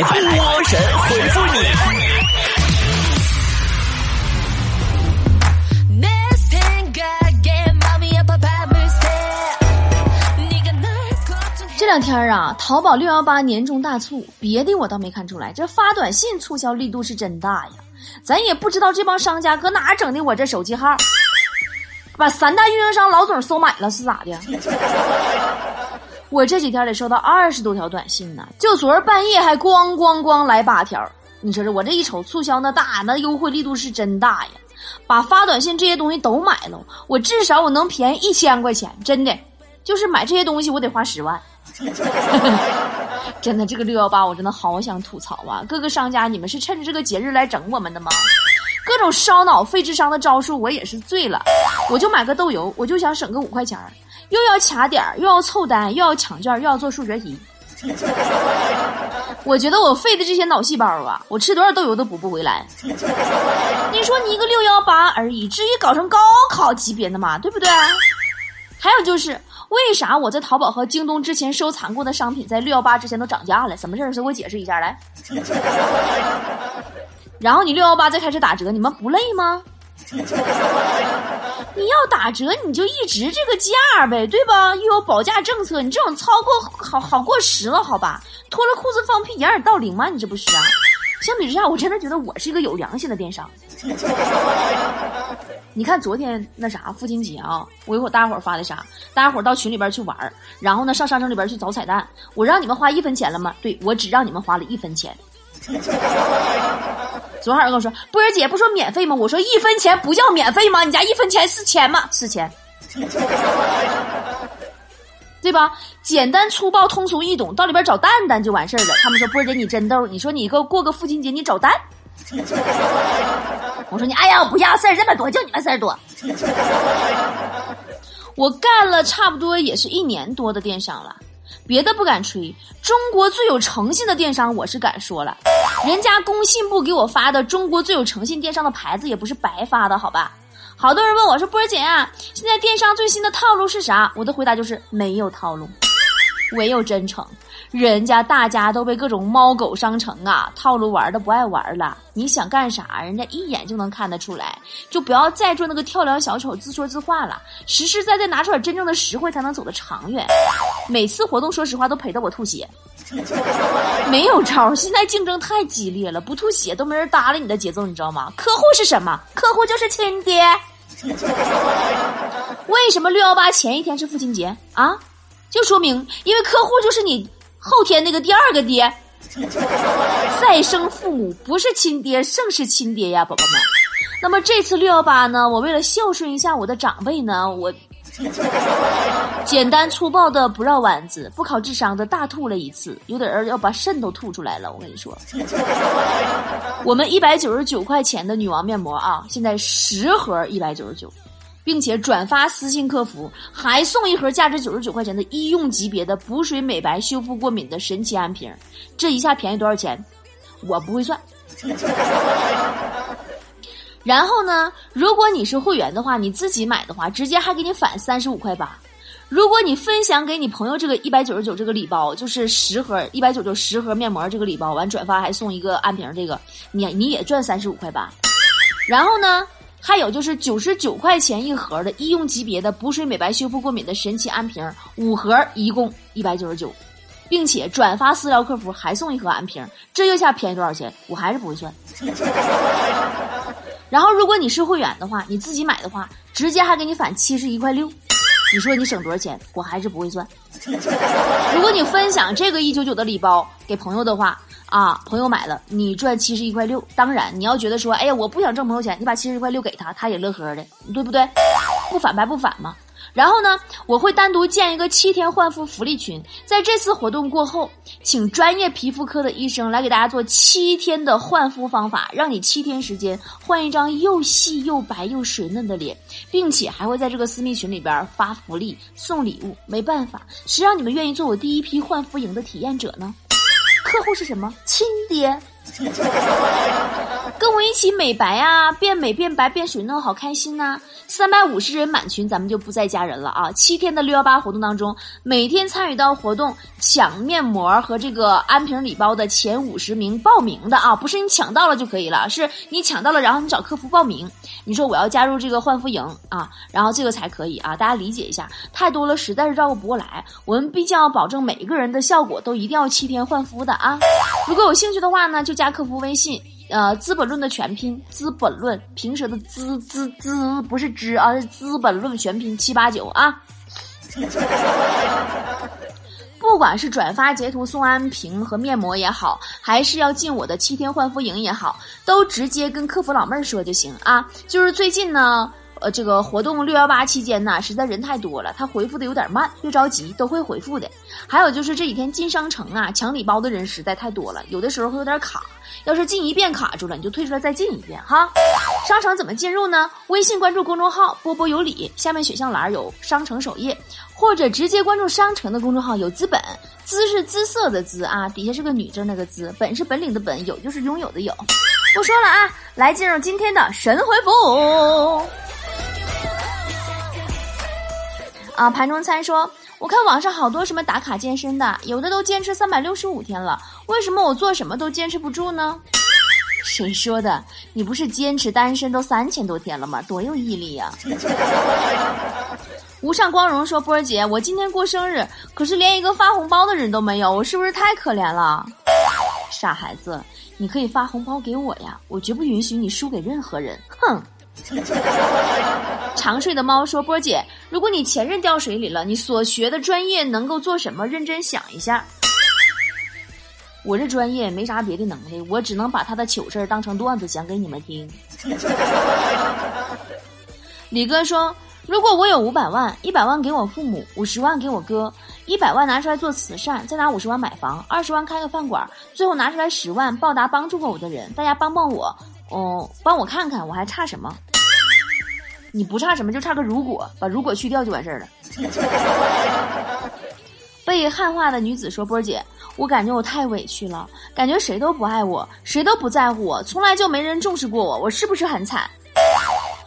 来波神回复你。这两天啊，淘宝六幺八年终大促，别的我倒没看出来，这发短信促销力度是真大呀。咱也不知道这帮商家搁哪整的我这手机号，把三大运营商老总收买了是咋的？我这几天得收到二十多条短信呢，就昨儿半夜还咣咣咣来八条。你说这我这一瞅促销那大，那优惠力度是真大呀！把发短信这些东西都买了，我至少我能便宜一千块钱，真的，就是买这些东西我得花十万。真的，这个六幺八我真的好想吐槽啊！各个商家，你们是趁着这个节日来整我们的吗？各种烧脑、费智商的招数，我也是醉了。我就买个豆油，我就想省个五块钱又要卡点儿又要凑单，又要抢券，又要做数学题。我觉得我费的这些脑细胞啊，我吃多少豆油都补不回来。你说你一个六幺八而已，至于搞成高考级别的吗？对不对？还有就是。为啥我在淘宝和京东之前收藏过的商品，在六幺八之前都涨价了？什么事儿？谁给我解释一下来？然后你六幺八再开始打折，你们不累吗？你要打折，你就一直这个价呗，对吧？又有保价政策，你这种超过好好过时了，好吧？脱了裤子放屁，掩耳盗铃吗？你这不是啊？相比之下，我真的觉得我是一个有良心的电商。你看昨天那啥父亲节啊，我一会大家伙发的啥？大家伙儿到群里边去玩儿然后呢上商城里边去找彩蛋。我让你们花一分钱了吗？对，我只让你们花了一分钱。昨晚跟我说波儿姐不说免费吗？我说一分钱不叫免费吗？你家一分钱是钱吗？是钱。对吧？简单粗暴、通俗易懂，到里边找蛋蛋就完事儿了。他们说波儿姐你真逗，你说你个过个父亲节你找蛋？我说你哎呀不要事儿这么多，就你们事儿多。我干了差不多也是一年多的电商了，别的不敢吹，中国最有诚信的电商我是敢说了。人家工信部给我发的中国最有诚信电商的牌子也不是白发的，好吧？好多人问我说：“波儿姐啊，现在电商最新的套路是啥？”我的回答就是没有套路，唯有真诚。人家大家都被各种猫狗商城啊套路玩的不爱玩了。你想干啥，人家一眼就能看得出来。就不要再做那个跳梁小丑、自说自话了，实实在在拿出点真正的实惠，才能走得长远。每次活动，说实话都赔得我吐血。没有招，现在竞争太激烈了，不吐血都没人搭理你的节奏，你知道吗？客户是什么？客户就是亲爹。为什么六幺八前一天是父亲节啊？就说明因为客户就是你后天那个第二个爹，再生父母不是亲爹胜是亲爹呀，宝宝们。那么这次六幺八呢，我为了孝顺一下我的长辈呢，我。简单粗暴的不绕弯子，不考智商的大吐了一次，有点儿要把肾都吐出来了。我跟你说，我们一百九十九块钱的女王面膜啊，现在十盒一百九十九，并且转发私信客服还送一盒价值九十九块钱的医用级别的补水美白修复过敏的神奇安瓶，这一下便宜多少钱？我不会算。然后呢，如果你是会员的话，你自己买的话，直接还给你返三十五块八。如果你分享给你朋友这个一百九十九这个礼包，就是十盒一百九九十盒面膜这个礼包，完转发还送一个安瓶，这个你你也赚三十五块八。然后呢，还有就是九十九块钱一盒的医用级别的补水美白修复过敏的神奇安瓶，五盒一共一百九十九，并且转发私聊客服还送一盒安瓶，这一下便宜多少钱？我还是不会算。然后，如果你是会员的话，你自己买的话，直接还给你返七十一块六。你说你省多少钱？我还是不会算。如果你分享这个一九九的礼包给朋友的话，啊，朋友买了，你赚七十一块六。当然，你要觉得说，哎呀，我不想挣朋友钱，你把七十一块六给他，他也乐呵的，对不对？不返白不返嘛。然后呢，我会单独建一个七天焕肤福利群，在这次活动过后，请专业皮肤科的医生来给大家做七天的焕肤方法，让你七天时间换一张又细又白又水嫩的脸，并且还会在这个私密群里边发福利送礼物。没办法，谁让你们愿意做我第一批焕肤营的体验者呢？客户是什么？亲爹。跟我一起美白啊，变美变白变水嫩，好开心呐！三百五十人满群，咱们就不再加人了啊！七天的六幺八活动当中，每天参与到活动抢面膜和这个安瓶礼包的前五十名报名的啊，不是你抢到了就可以了，是你抢到了，然后你找客服报名，你说我要加入这个焕肤营啊，然后这个才可以啊！大家理解一下，太多了实在是照顾不过来，我们毕竟要保证每一个人的效果都一定要七天焕肤的啊！如果有兴趣的话呢，就就加客服微信。呃，《资本论》的全拼，《资本论》平舌的“资”资资不是“知”啊，是《资本论》全拼七八九啊。不管是转发截图送安瓶和面膜也好，还是要进我的七天焕肤营也好，都直接跟客服老妹儿说就行啊。就是最近呢。呃，这个活动六幺八期间呢，实在人太多了，他回复的有点慢，别着急，都会回复的。还有就是这几天进商城啊，抢礼包的人实在太多了，有的时候会有点卡。要是进一遍卡住了，你就退出来再进一遍哈。商城怎么进入呢？微信关注公众号“波波有理”，下面选项栏有商城首页，或者直接关注商城的公众号“有资本”，姿是姿色的姿啊，底下是个女字那个姿，本是本领的本，有就是拥有的有。不说了啊，来进入今天的神回复。啊，盘中餐说，我看网上好多什么打卡健身的，有的都坚持三百六十五天了，为什么我做什么都坚持不住呢？谁说的？你不是坚持单身都三千多天了吗？多有毅力呀！无上光荣说，波儿姐，我今天过生日，可是连一个发红包的人都没有，我是不是太可怜了？傻孩子，你可以发红包给我呀，我绝不允许你输给任何人。哼。长睡的猫说：“波姐，如果你前任掉水里了，你所学的专业能够做什么？认真想一下。我这专业没啥别的能力，我只能把他的糗事当成段子讲给你们听。”李哥说：“如果我有五百万，一百万给我父母，五十万给我哥，一百万拿出来做慈善，再拿五十万买房，二十万开个饭馆，最后拿出来十万报答帮助过我的人，大家帮帮我。”哦，帮我看看，我还差什么？你不差什么，就差个如果，把如果去掉就完事儿了。被汉化的女子说：“波儿姐，我感觉我太委屈了，感觉谁都不爱我，谁都不在乎我，从来就没人重视过我，我是不是很惨？”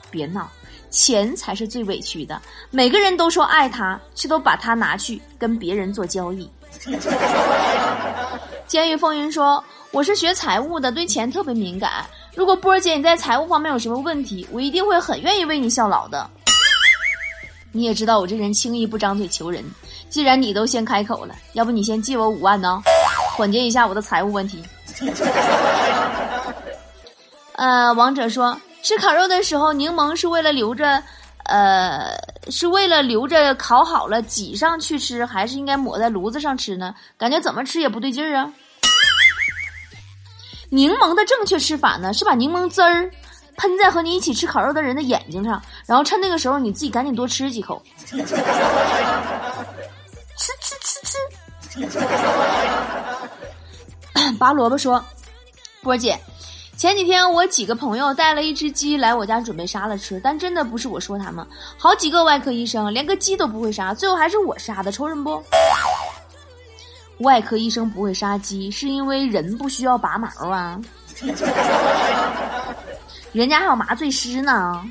别闹，钱才是最委屈的。每个人都说爱他，却都把他拿去跟别人做交易。监狱风云说：“我是学财务的，对钱特别敏感。”如果波儿姐你在财务方面有什么问题，我一定会很愿意为你效劳的。你也知道我这人轻易不张嘴求人，既然你都先开口了，要不你先借我五万呢，缓解一下我的财务问题。呃，王者说吃烤肉的时候，柠檬是为了留着，呃，是为了留着烤好了挤上去吃，还是应该抹在炉子上吃呢？感觉怎么吃也不对劲儿啊。柠檬的正确吃法呢，是把柠檬汁儿喷在和你一起吃烤肉的人的眼睛上，然后趁那个时候你自己赶紧多吃几口。吃吃吃吃。拔萝卜说：“波姐，前几天我几个朋友带了一只鸡来我家准备杀了吃，但真的不是我说他们，好几个外科医生连个鸡都不会杀，最后还是我杀的，抽人不？”外科医生不会杀鸡，是因为人不需要拔毛啊。人家还有麻醉师呢。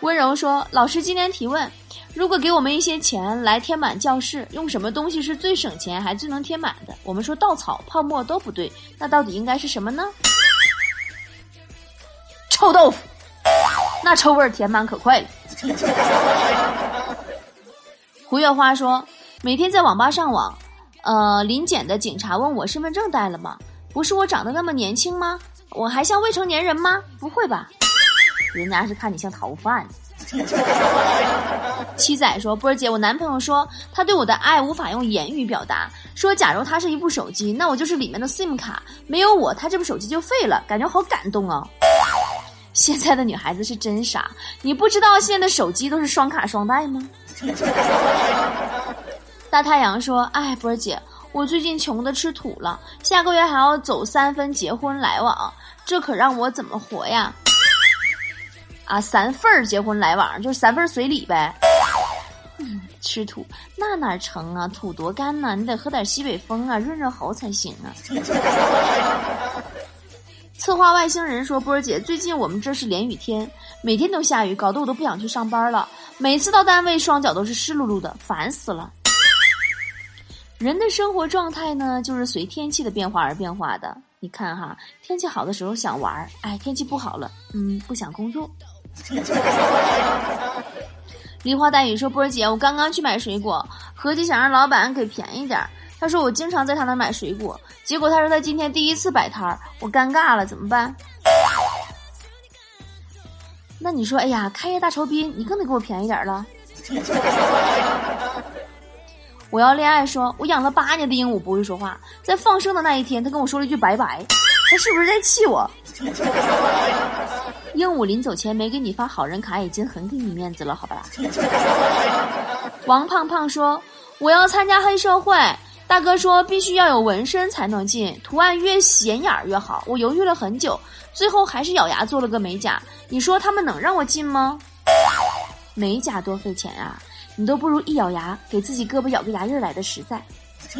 温柔说：“老师今天提问，如果给我们一些钱来填满教室，用什么东西是最省钱还最能填满的？我们说稻草、泡沫都不对，那到底应该是什么呢？臭豆腐，那臭味填满可快了。”胡月花说。每天在网吧上网，呃，临检的警察问我身份证带了吗？不是我长得那么年轻吗？我还像未成年人吗？不会吧，人家是看你像逃犯。七仔说：“波儿姐，我男朋友说他对我的爱无法用言语表达，说假如他是一部手机，那我就是里面的 SIM 卡，没有我，他这部手机就废了，感觉好感动哦。”现在的女孩子是真傻，你不知道现在的手机都是双卡双待吗？大太阳说：“哎，波儿姐，我最近穷的吃土了，下个月还要走三分结婚来往，这可让我怎么活呀？啊，三份儿结婚来往就是三份随礼呗。吃土，那哪成啊？土多干呐，你得喝点西北风啊，润润喉才行啊。策划外星人说：“波儿姐，最近我们这是连雨天，每天都下雨，搞得我都不想去上班了。每次到单位，双脚都是湿漉漉的，烦死了。”人的生活状态呢，就是随天气的变化而变化的。你看哈，天气好的时候想玩儿，哎，天气不好了，嗯，不想工作。梨花带雨说：“波儿姐，我刚刚去买水果，合计想让老板给便宜点儿。他说我经常在他那买水果，结果他说他今天第一次摆摊儿，我尴尬了，怎么办？那你说，哎呀，开业大酬宾，你更得给我便宜点儿了。我要恋爱，说我养了八年的鹦鹉不会说话，在放生的那一天，他跟我说了一句拜拜，他是不是在气我？” 鹦鹉临走前没给你发好人卡，已经很给你面子了，好吧？王胖胖说：“我要参加黑社会，大哥说必须要有纹身才能进，图案越显眼越好。我犹豫了很久，最后还是咬牙做了个美甲。你说他们能让我进吗？美甲多费钱啊，你都不如一咬牙给自己胳膊咬个牙印儿来的实在。”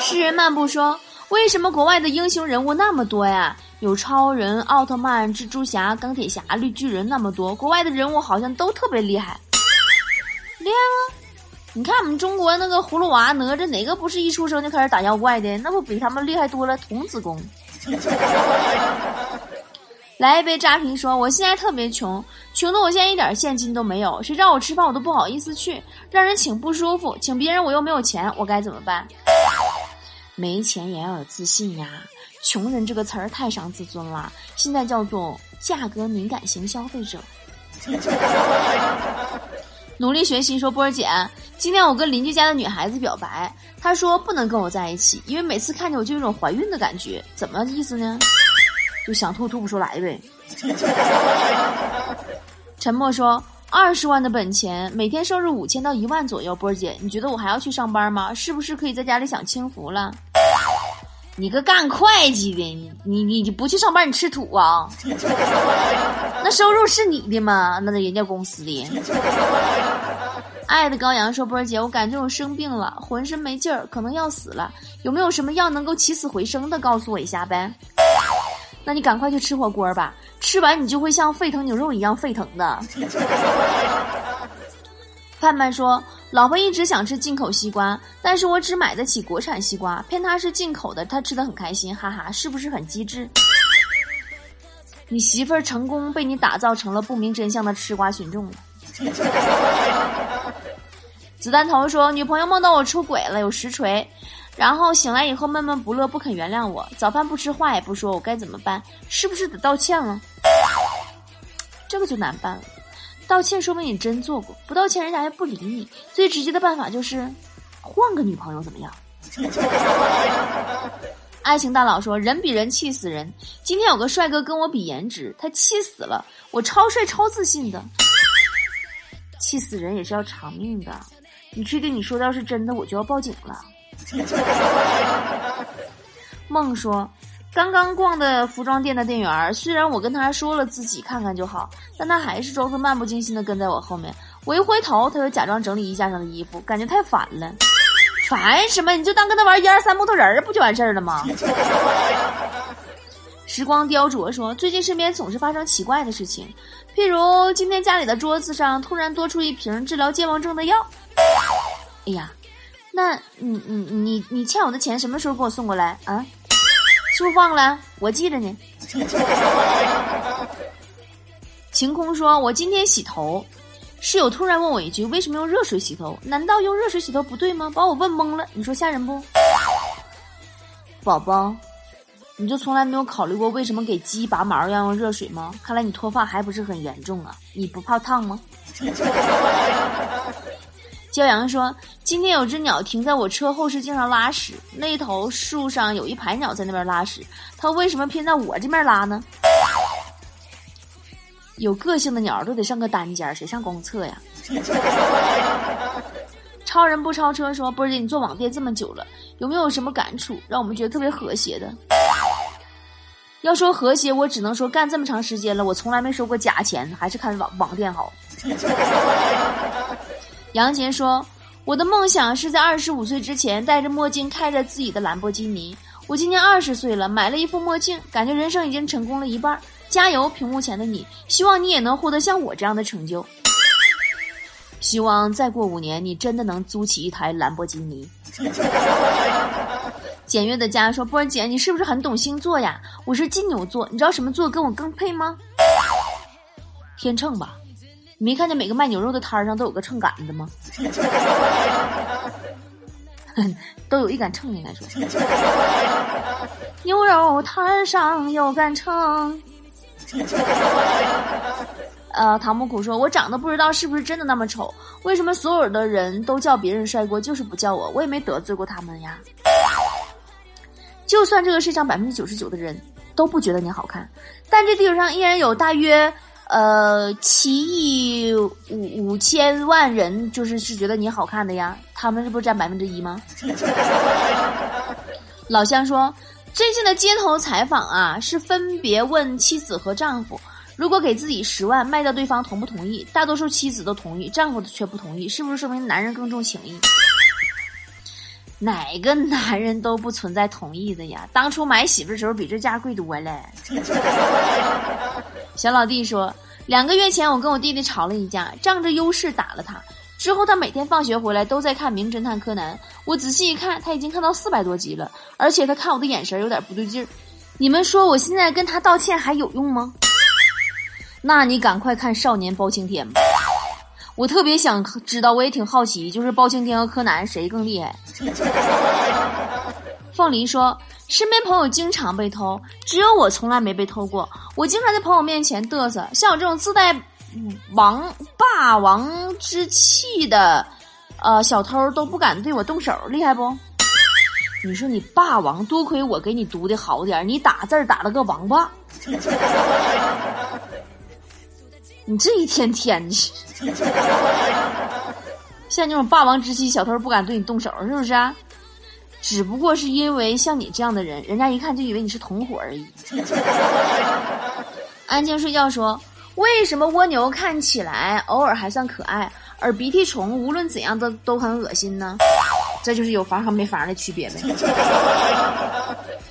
诗人漫步说。为什么国外的英雄人物那么多呀？有超人、奥特曼、蜘蛛侠、钢铁侠、绿巨人那么多，国外的人物好像都特别厉害。厉害吗？你看我们中国那个葫芦娃、哪吒，哪个不是一出生就开始打妖怪的？那不比他们厉害多了？童子功。来一杯扎啤，说我现在特别穷，穷的我现在一点现金都没有，谁找我吃饭我都不好意思去，让人请不舒服，请别人我又没有钱，我该怎么办？没钱也要有自信呀！穷人这个词儿太伤自尊了，现在叫做价格敏感型消费者。努力学习，说波儿姐，今天我跟邻居家的女孩子表白，她说不能跟我在一起，因为每次看见我就有种怀孕的感觉，怎么意思呢？就想吐吐不出来呗。沉默说，二十万的本钱，每天收入五千到一万左右，波儿姐，你觉得我还要去上班吗？是不是可以在家里享清福了？你个干会计的，你你你不去上班，你吃土啊？那收入是你的吗？那是人家公司的。爱的羔羊说：“波儿姐，我感觉我生病了，浑身没劲儿，可能要死了。有没有什么药能够起死回生的？告诉我一下呗。那你赶快去吃火锅吧，吃完你就会像沸腾牛肉一样沸腾的。”盼盼说：“老婆一直想吃进口西瓜，但是我只买得起国产西瓜，骗她是进口的，她吃的很开心，哈哈，是不是很机智？”你媳妇儿成功被你打造成了不明真相的吃瓜群众了。子弹头说：“女朋友梦到我出轨了，有实锤，然后醒来以后闷闷不乐，不肯原谅我，早饭不吃，话也不说，我该怎么办？是不是得道歉了？这个就难办了。”道歉说明你真做过，不道歉人家还不理你。最直接的办法就是换个女朋友，怎么样？爱情大佬说：“人比人气死人。”今天有个帅哥跟我比颜值，他气死了。我超帅超自信的，气死人也是要偿命的。你确定你说的要是真的，我就要报警了。梦说。刚刚逛的服装店的店员，虽然我跟他说了自己看看就好，但他还是装作漫不经心的跟在我后面。我一回头，他又假装整理衣架上的衣服，感觉太烦了。烦什么？你就当跟他玩一二三木头人不就完事儿了吗？时光雕琢说，最近身边总是发生奇怪的事情，譬如今天家里的桌子上突然多出一瓶治疗健忘症的药。哎呀，那你你你你欠我的钱什么时候给我送过来啊？是不是忘了？我记着呢。晴空说：“我今天洗头，室友突然问我一句：为什么用热水洗头？难道用热水洗头不对吗？把我问懵了。你说吓人不？宝宝，你就从来没有考虑过为什么给鸡拔毛要用热水吗？看来你脱发还不是很严重啊！你不怕烫吗？”骄阳说：“今天有只鸟停在我车后视镜上拉屎，那头树上有一排鸟在那边拉屎，它为什么偏在我这边拉呢？有个性的鸟都得上个单间，谁上公厕呀？” 超人不超车说：“波姐，你做网店这么久了，有没有什么感触，让我们觉得特别和谐的？要说和谐，我只能说干这么长时间了，我从来没收过假钱，还是看网网店好。”杨杰说：“我的梦想是在二十五岁之前戴着墨镜，开着自己的兰博基尼。我今年二十岁了，买了一副墨镜，感觉人生已经成功了一半。加油，屏幕前的你，希望你也能获得像我这样的成就。希望再过五年，你真的能租起一台兰博基尼。”简约的家说：“波儿姐，你是不是很懂星座呀？我是金牛座，你知道什么座跟我更配吗？天秤吧。没看见每个卖牛肉的摊上都有个秤杆子吗？都有一杆秤，应该说。牛肉摊上有杆秤。呃，唐木苦说：我长得不知道是不是真的那么丑，为什么所有的人都叫别人帅过，就是不叫我？我也没得罪过他们呀。”就算这个世上百分之九十九的人都不觉得你好看，但这地球上依然有大约呃七亿五五千万人就是是觉得你好看的呀。他们是不是占百分之一吗？老乡说，最近的街头采访啊，是分别问妻子和丈夫，如果给自己十万卖掉对方同不同意？大多数妻子都同意，丈夫却不同意，是不是说明男人更重情义？哪个男人都不存在同意的呀！当初买媳妇的时候比这价贵多了。小老弟说，两个月前我跟我弟弟吵了一架，仗着优势打了他。之后他每天放学回来都在看《名侦探柯南》，我仔细一看，他已经看到四百多集了，而且他看我的眼神有点不对劲儿。你们说我现在跟他道歉还有用吗？那你赶快看《少年包青天》吧。我特别想知道，我也挺好奇，就是包青天和柯南谁更厉害？凤梨说，身边朋友经常被偷，只有我从来没被偷过。我经常在朋友面前嘚瑟，像我这种自带王霸王之气的，呃，小偷都不敢对我动手，厉害不？你说你霸王，多亏我给你读的好点你打字打了个王八。你这一天天的，像这种霸王之气，小偷不敢对你动手，是不是啊？只不过是因为像你这样的人，人家一看就以为你是同伙而已。安静睡觉说：“为什么蜗牛看起来偶尔还算可爱，而鼻涕虫无论怎样都都很恶心呢？这就是有房和没房的区别呗。”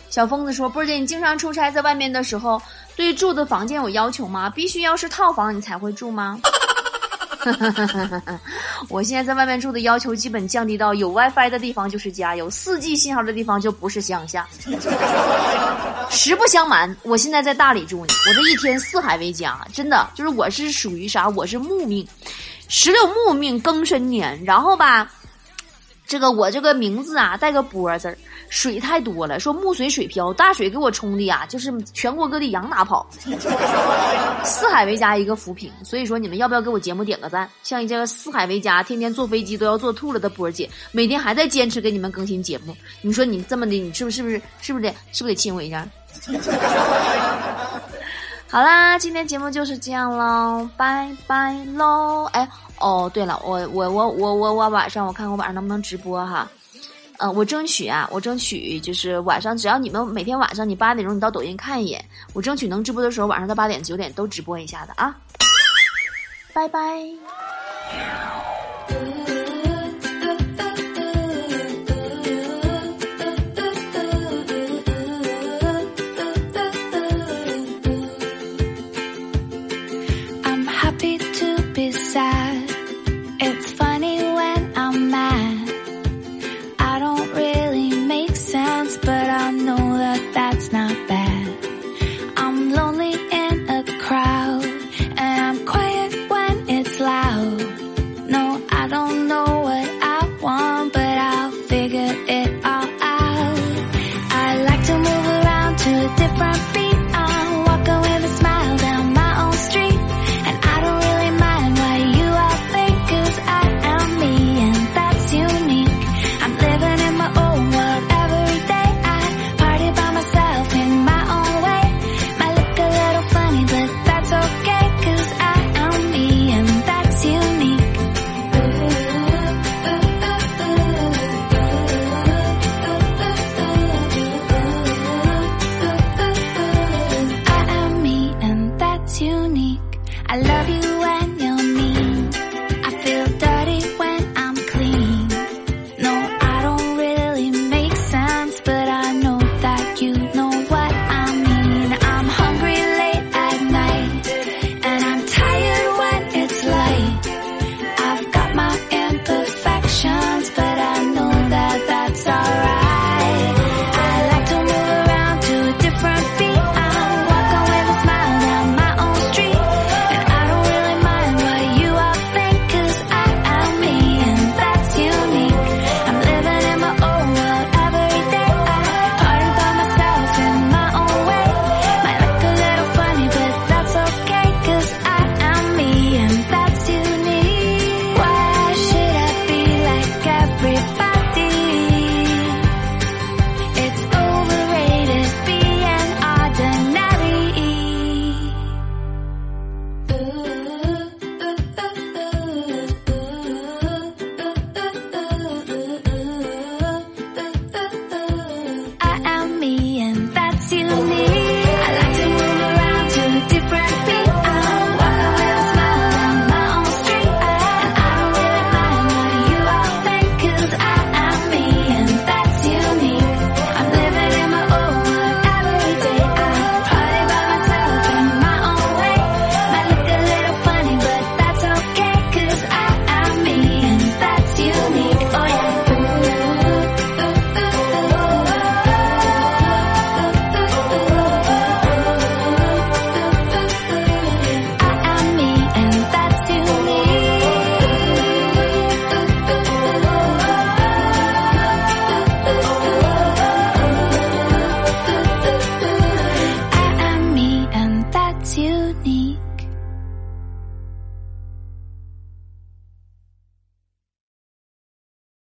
小疯子说：“波姐，你经常出差在外面的时候，对住的房间有要求吗？必须要是套房你才会住吗？” 我现在在外面住的要求基本降低到有 WiFi 的地方就是家，有 4G 信号的地方就不是乡下。实不相瞒，我现在在大理住呢，我这一天四海为家，真的就是我是属于啥？我是木命，十六木命庚申年，然后吧。这个我这个名字啊带个波字儿，水太多了，说木水水漂，大水给我冲的呀，就是全国各地羊哪跑，四海为家一个扶贫，所以说你们要不要给我节目点个赞？像一个四海为家，天天坐飞机都要坐吐了的波姐，每天还在坚持给你们更新节目，你说你这么的，你是不是不是是不是得是不是得亲我一下？好啦，今天节目就是这样喽，拜拜喽！哎，哦，对了，我我我我我我晚上我看我晚上能不能直播哈，嗯，我争取啊，我争取就是晚上只要你们每天晚上你八点钟你到抖音看一眼，我争取能直播的时候晚上到八点九点都直播一下的啊，拜拜。